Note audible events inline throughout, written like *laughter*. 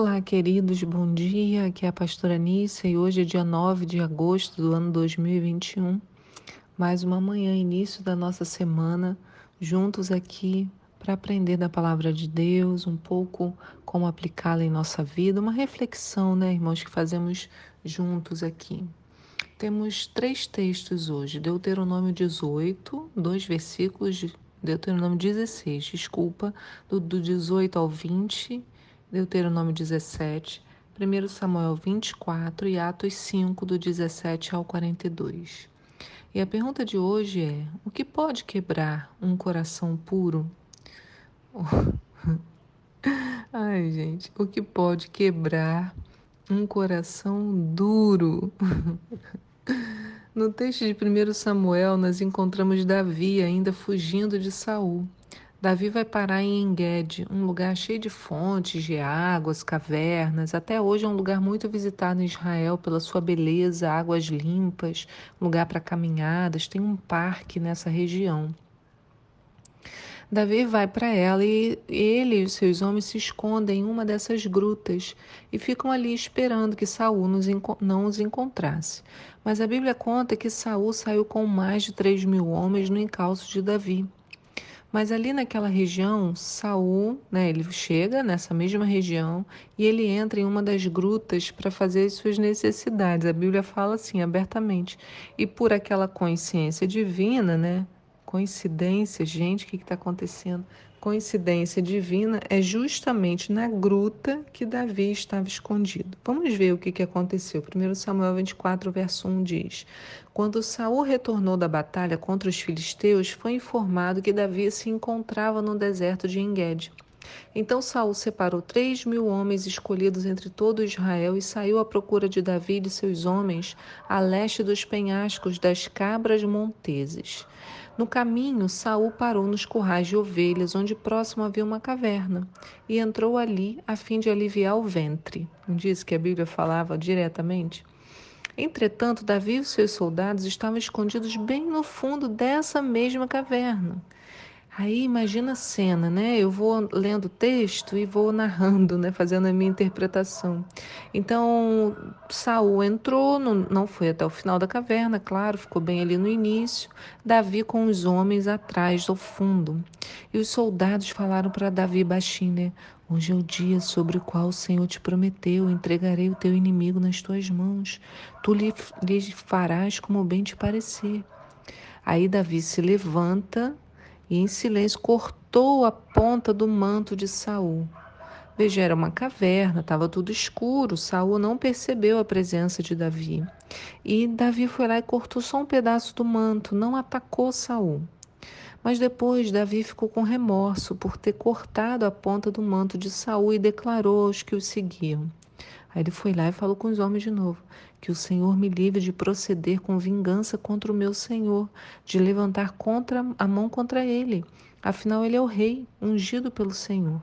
Olá, queridos, bom dia. Aqui é a pastora Nícia e hoje é dia 9 de agosto do ano 2021. Mais uma manhã, início da nossa semana, juntos aqui para aprender da palavra de Deus, um pouco como aplicá-la em nossa vida, uma reflexão, né, irmãos, que fazemos juntos aqui. Temos três textos hoje: Deuteronômio 18, dois versículos, Deuteronômio 16, desculpa, do, do 18 ao 20 Deuteronômio 17, 1 Samuel 24 e Atos 5, do 17 ao 42. E a pergunta de hoje é: o que pode quebrar um coração puro? *laughs* Ai, gente, o que pode quebrar um coração duro? *laughs* No texto de 1 Samuel, nós encontramos Davi ainda fugindo de Saul. Davi vai parar em Enged, um lugar cheio de fontes de águas, cavernas. Até hoje é um lugar muito visitado em Israel pela sua beleza, águas limpas, lugar para caminhadas. Tem um parque nessa região. Davi vai para ela e ele e os seus homens se escondem em uma dessas grutas e ficam ali esperando que Saul não os encontrasse. Mas a Bíblia conta que Saul saiu com mais de três mil homens no encalço de Davi. Mas ali naquela região, Saul, né, ele chega nessa mesma região e ele entra em uma das grutas para fazer as suas necessidades. A Bíblia fala assim abertamente. E por aquela consciência divina, né, coincidência, gente, o que está acontecendo? Coincidência divina é justamente na gruta que Davi estava escondido. Vamos ver o que, que aconteceu. 1 Samuel 24, verso 1 diz: Quando Saul retornou da batalha contra os filisteus, foi informado que Davi se encontrava no deserto de Engedi. Então Saul separou três mil homens escolhidos entre todo Israel e saiu à procura de Davi e de seus homens a leste dos penhascos das cabras monteses. No caminho, Saul parou nos currais de ovelhas, onde próximo havia uma caverna, e entrou ali a fim de aliviar o ventre. Não disse que a Bíblia falava diretamente? Entretanto, Davi e seus soldados estavam escondidos bem no fundo dessa mesma caverna. Aí imagina a cena, né? Eu vou lendo o texto e vou narrando, né? Fazendo a minha interpretação. Então, Saul entrou, não foi até o final da caverna, claro, ficou bem ali no início. Davi com os homens atrás, do fundo. E os soldados falaram para Davi baixinho, né? Hoje é o dia sobre o qual o Senhor te prometeu: entregarei o teu inimigo nas tuas mãos. Tu lhe, lhe farás como bem te parecer. Aí Davi se levanta e em silêncio cortou a ponta do manto de Saul. Veja, era uma caverna, estava tudo escuro. Saul não percebeu a presença de Davi. E Davi foi lá e cortou só um pedaço do manto, não atacou Saul. Mas depois Davi ficou com remorso por ter cortado a ponta do manto de Saul e declarou aos que o seguiam: Aí ele foi lá e falou com os homens de novo: Que o Senhor me livre de proceder com vingança contra o meu Senhor, de levantar contra a mão contra ele. Afinal, ele é o rei, ungido pelo Senhor.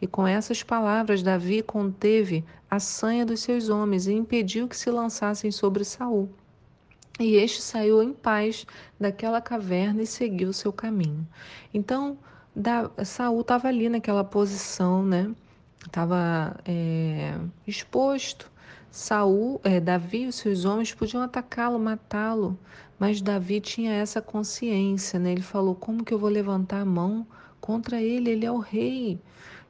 E com essas palavras, Davi conteve a sanha dos seus homens e impediu que se lançassem sobre Saul. E este saiu em paz daquela caverna e seguiu seu caminho. Então, da, Saul estava ali naquela posição, né? estava é, exposto. Saul, é, Davi e os seus homens podiam atacá-lo, matá-lo, mas Davi tinha essa consciência, né? Ele falou: como que eu vou levantar a mão contra ele? Ele é o rei.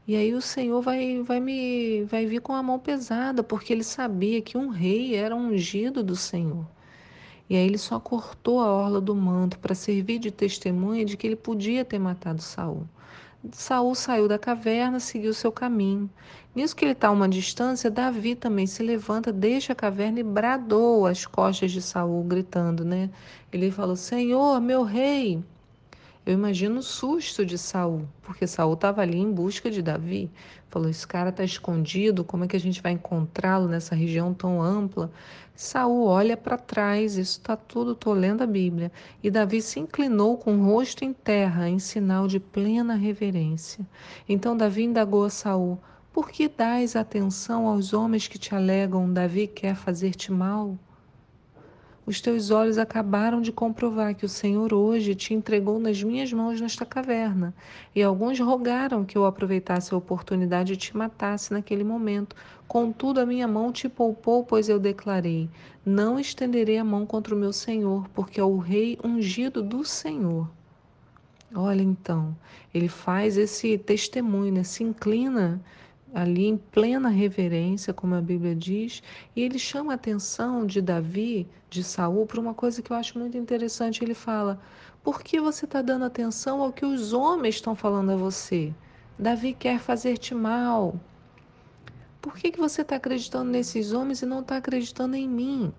E aí o Senhor vai, vai me vai vir com a mão pesada, porque ele sabia que um rei era ungido do Senhor. E aí ele só cortou a orla do manto para servir de testemunha de que ele podia ter matado Saul. Saul saiu da caverna, seguiu seu caminho. Nisso que ele está a uma distância, Davi também se levanta, deixa a caverna e bradou às costas de Saul, gritando, né? Ele falou: Senhor, meu rei. Eu imagino o susto de Saul, porque Saul estava ali em busca de Davi. Falou: esse cara está escondido, como é que a gente vai encontrá-lo nessa região tão ampla? Saul olha para trás, isso está tudo, estou lendo a Bíblia. E Davi se inclinou com o rosto em terra, em sinal de plena reverência. Então Davi indagou a Saul: Por que dás atenção aos homens que te alegam, Davi quer fazer-te mal? Os teus olhos acabaram de comprovar que o Senhor hoje te entregou nas minhas mãos nesta caverna, e alguns rogaram que eu aproveitasse a oportunidade e te matasse naquele momento. Contudo, a minha mão te poupou, pois eu declarei: Não estenderei a mão contra o meu Senhor, porque é o rei ungido do Senhor. Olha então, ele faz esse testemunho, né? se inclina ali em plena reverência, como a Bíblia diz, e ele chama a atenção de Davi, de Saul, para uma coisa que eu acho muito interessante. Ele fala: por que você está dando atenção ao que os homens estão falando a você? Davi quer fazer-te mal. Por que, que você está acreditando nesses homens e não está acreditando em mim?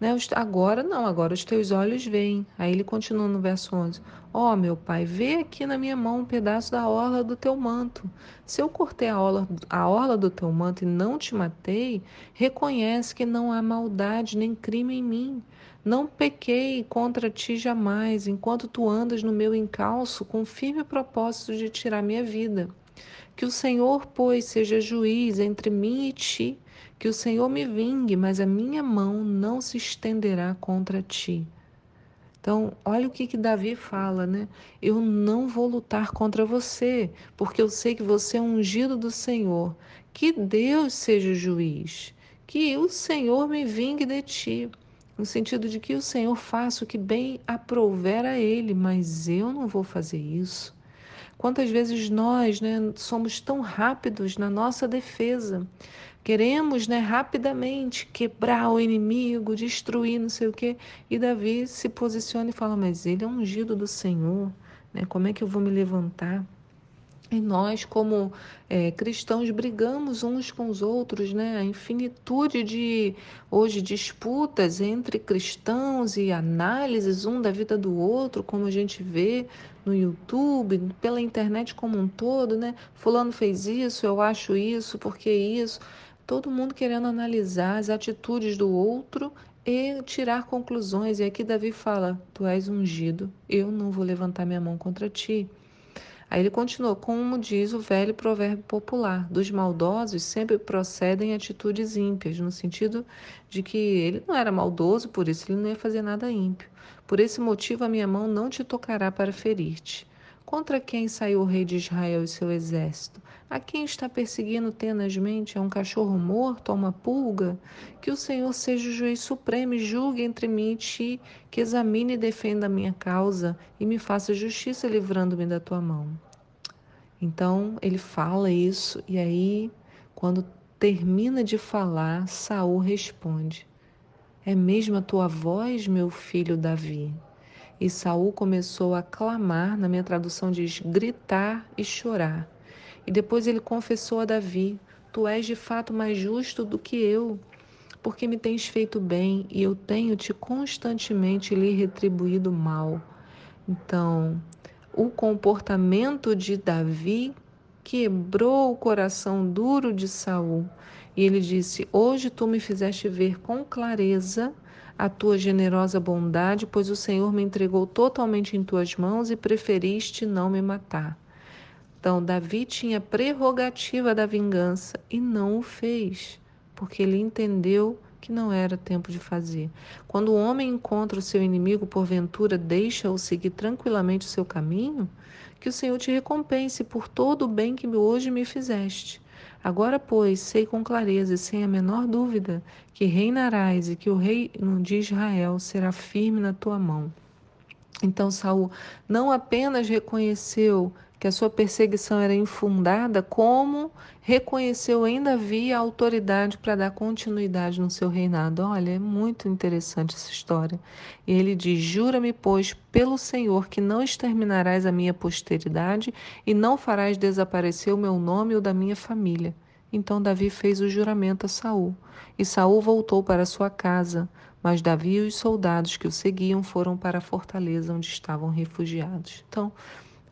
Né? Agora não, agora os teus olhos veem. Aí ele continua no verso 11: Ó oh, meu pai, vê aqui na minha mão um pedaço da orla do teu manto. Se eu cortei a orla, a orla do teu manto e não te matei, reconhece que não há maldade nem crime em mim. Não pequei contra ti jamais, enquanto tu andas no meu encalço com firme propósito de tirar minha vida. Que o Senhor, pois, seja juiz entre mim e ti que o Senhor me vingue, mas a minha mão não se estenderá contra ti. Então, olha o que, que Davi fala, né? Eu não vou lutar contra você, porque eu sei que você é ungido do Senhor. Que Deus seja o juiz, que o Senhor me vingue de ti. No sentido de que o Senhor faça o que bem aprouver a Ele, mas eu não vou fazer isso. Quantas vezes nós né, somos tão rápidos na nossa defesa, queremos né, rapidamente quebrar o inimigo, destruir não sei o quê, e Davi se posiciona e fala: Mas ele é ungido do Senhor, né, como é que eu vou me levantar? E nós, como é, cristãos, brigamos uns com os outros, né? A infinitude de, hoje, disputas entre cristãos e análises um da vida do outro, como a gente vê no YouTube, pela internet como um todo, né? Fulano fez isso, eu acho isso, porque isso. Todo mundo querendo analisar as atitudes do outro e tirar conclusões. E aqui Davi fala: Tu és ungido, eu não vou levantar minha mão contra ti. Aí ele continuou, como diz o velho provérbio popular: dos maldosos sempre procedem atitudes ímpias, no sentido de que ele não era maldoso, por isso ele não ia fazer nada ímpio. Por esse motivo a minha mão não te tocará para ferir-te. Contra quem saiu o rei de Israel e seu exército? A quem está perseguindo tenazmente? É um cachorro morto? É uma pulga? Que o Senhor seja o juiz supremo e julgue entre mim e ti, que examine e defenda a minha causa e me faça justiça livrando-me da tua mão. Então ele fala isso e aí, quando termina de falar, Saul responde: É mesmo a tua voz, meu filho Davi? E Saul começou a clamar, na minha tradução diz gritar e chorar. E depois ele confessou a Davi: Tu és de fato mais justo do que eu, porque me tens feito bem e eu tenho te constantemente lhe retribuído mal. Então, o comportamento de Davi quebrou o coração duro de Saul. E ele disse: Hoje tu me fizeste ver com clareza a tua generosa bondade, pois o Senhor me entregou totalmente em tuas mãos e preferiste não me matar. Então, Davi tinha prerrogativa da vingança e não o fez, porque ele entendeu que não era tempo de fazer. Quando o homem encontra o seu inimigo, porventura deixa-o seguir tranquilamente o seu caminho, que o Senhor te recompense por todo o bem que hoje me fizeste. Agora, pois, sei com clareza e sem a menor dúvida que reinarás e que o reino de Israel será firme na tua mão. Então Saul não apenas reconheceu que a sua perseguição era infundada, como reconheceu em Davi a autoridade para dar continuidade no seu reinado. Olha, é muito interessante essa história. E ele diz: Jura-me, pois, pelo Senhor, que não exterminarás a minha posteridade e não farás desaparecer o meu nome ou da minha família. Então Davi fez o juramento a Saul, e Saul voltou para sua casa, mas Davi e os soldados que o seguiam foram para a fortaleza onde estavam refugiados. Então,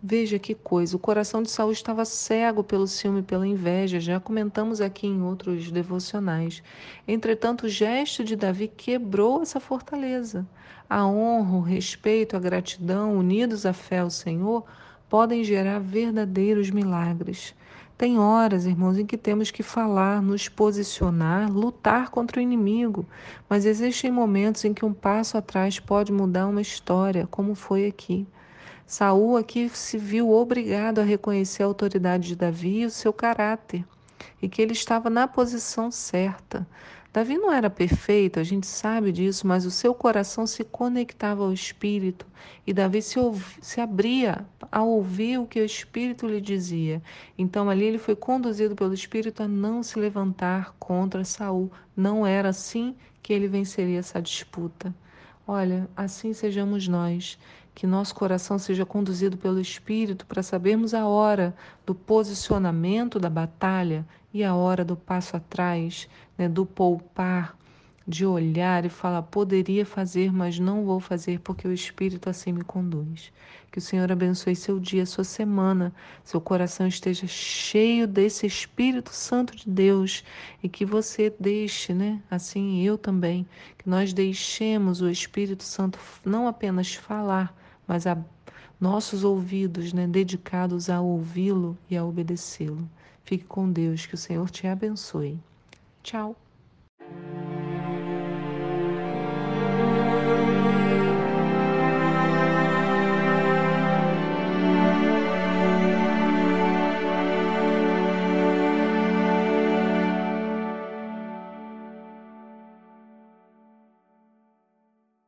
Veja que coisa, o coração de Saul estava cego pelo ciúme e pela inveja, já comentamos aqui em outros devocionais. Entretanto, o gesto de Davi quebrou essa fortaleza. A honra, o respeito, a gratidão, unidos à fé ao Senhor, podem gerar verdadeiros milagres. Tem horas, irmãos, em que temos que falar, nos posicionar, lutar contra o inimigo, mas existem momentos em que um passo atrás pode mudar uma história, como foi aqui. Saul aqui se viu obrigado a reconhecer a autoridade de Davi e o seu caráter, e que ele estava na posição certa. Davi não era perfeito, a gente sabe disso, mas o seu coração se conectava ao Espírito e Davi se, se abria a ouvir o que o Espírito lhe dizia. Então ali ele foi conduzido pelo Espírito a não se levantar contra Saul. Não era assim que ele venceria essa disputa. Olha, assim sejamos nós, que nosso coração seja conduzido pelo Espírito para sabermos a hora do posicionamento da batalha e a hora do passo atrás, né, do poupar, de olhar e falar: poderia fazer, mas não vou fazer porque o Espírito assim me conduz. Que o Senhor abençoe seu dia, sua semana, seu coração esteja cheio desse Espírito Santo de Deus e que você deixe, né? Assim eu também, que nós deixemos o Espírito Santo não apenas falar, mas a nossos ouvidos né, dedicados a ouvi-lo e a obedecê-lo. Fique com Deus, que o Senhor te abençoe. Tchau.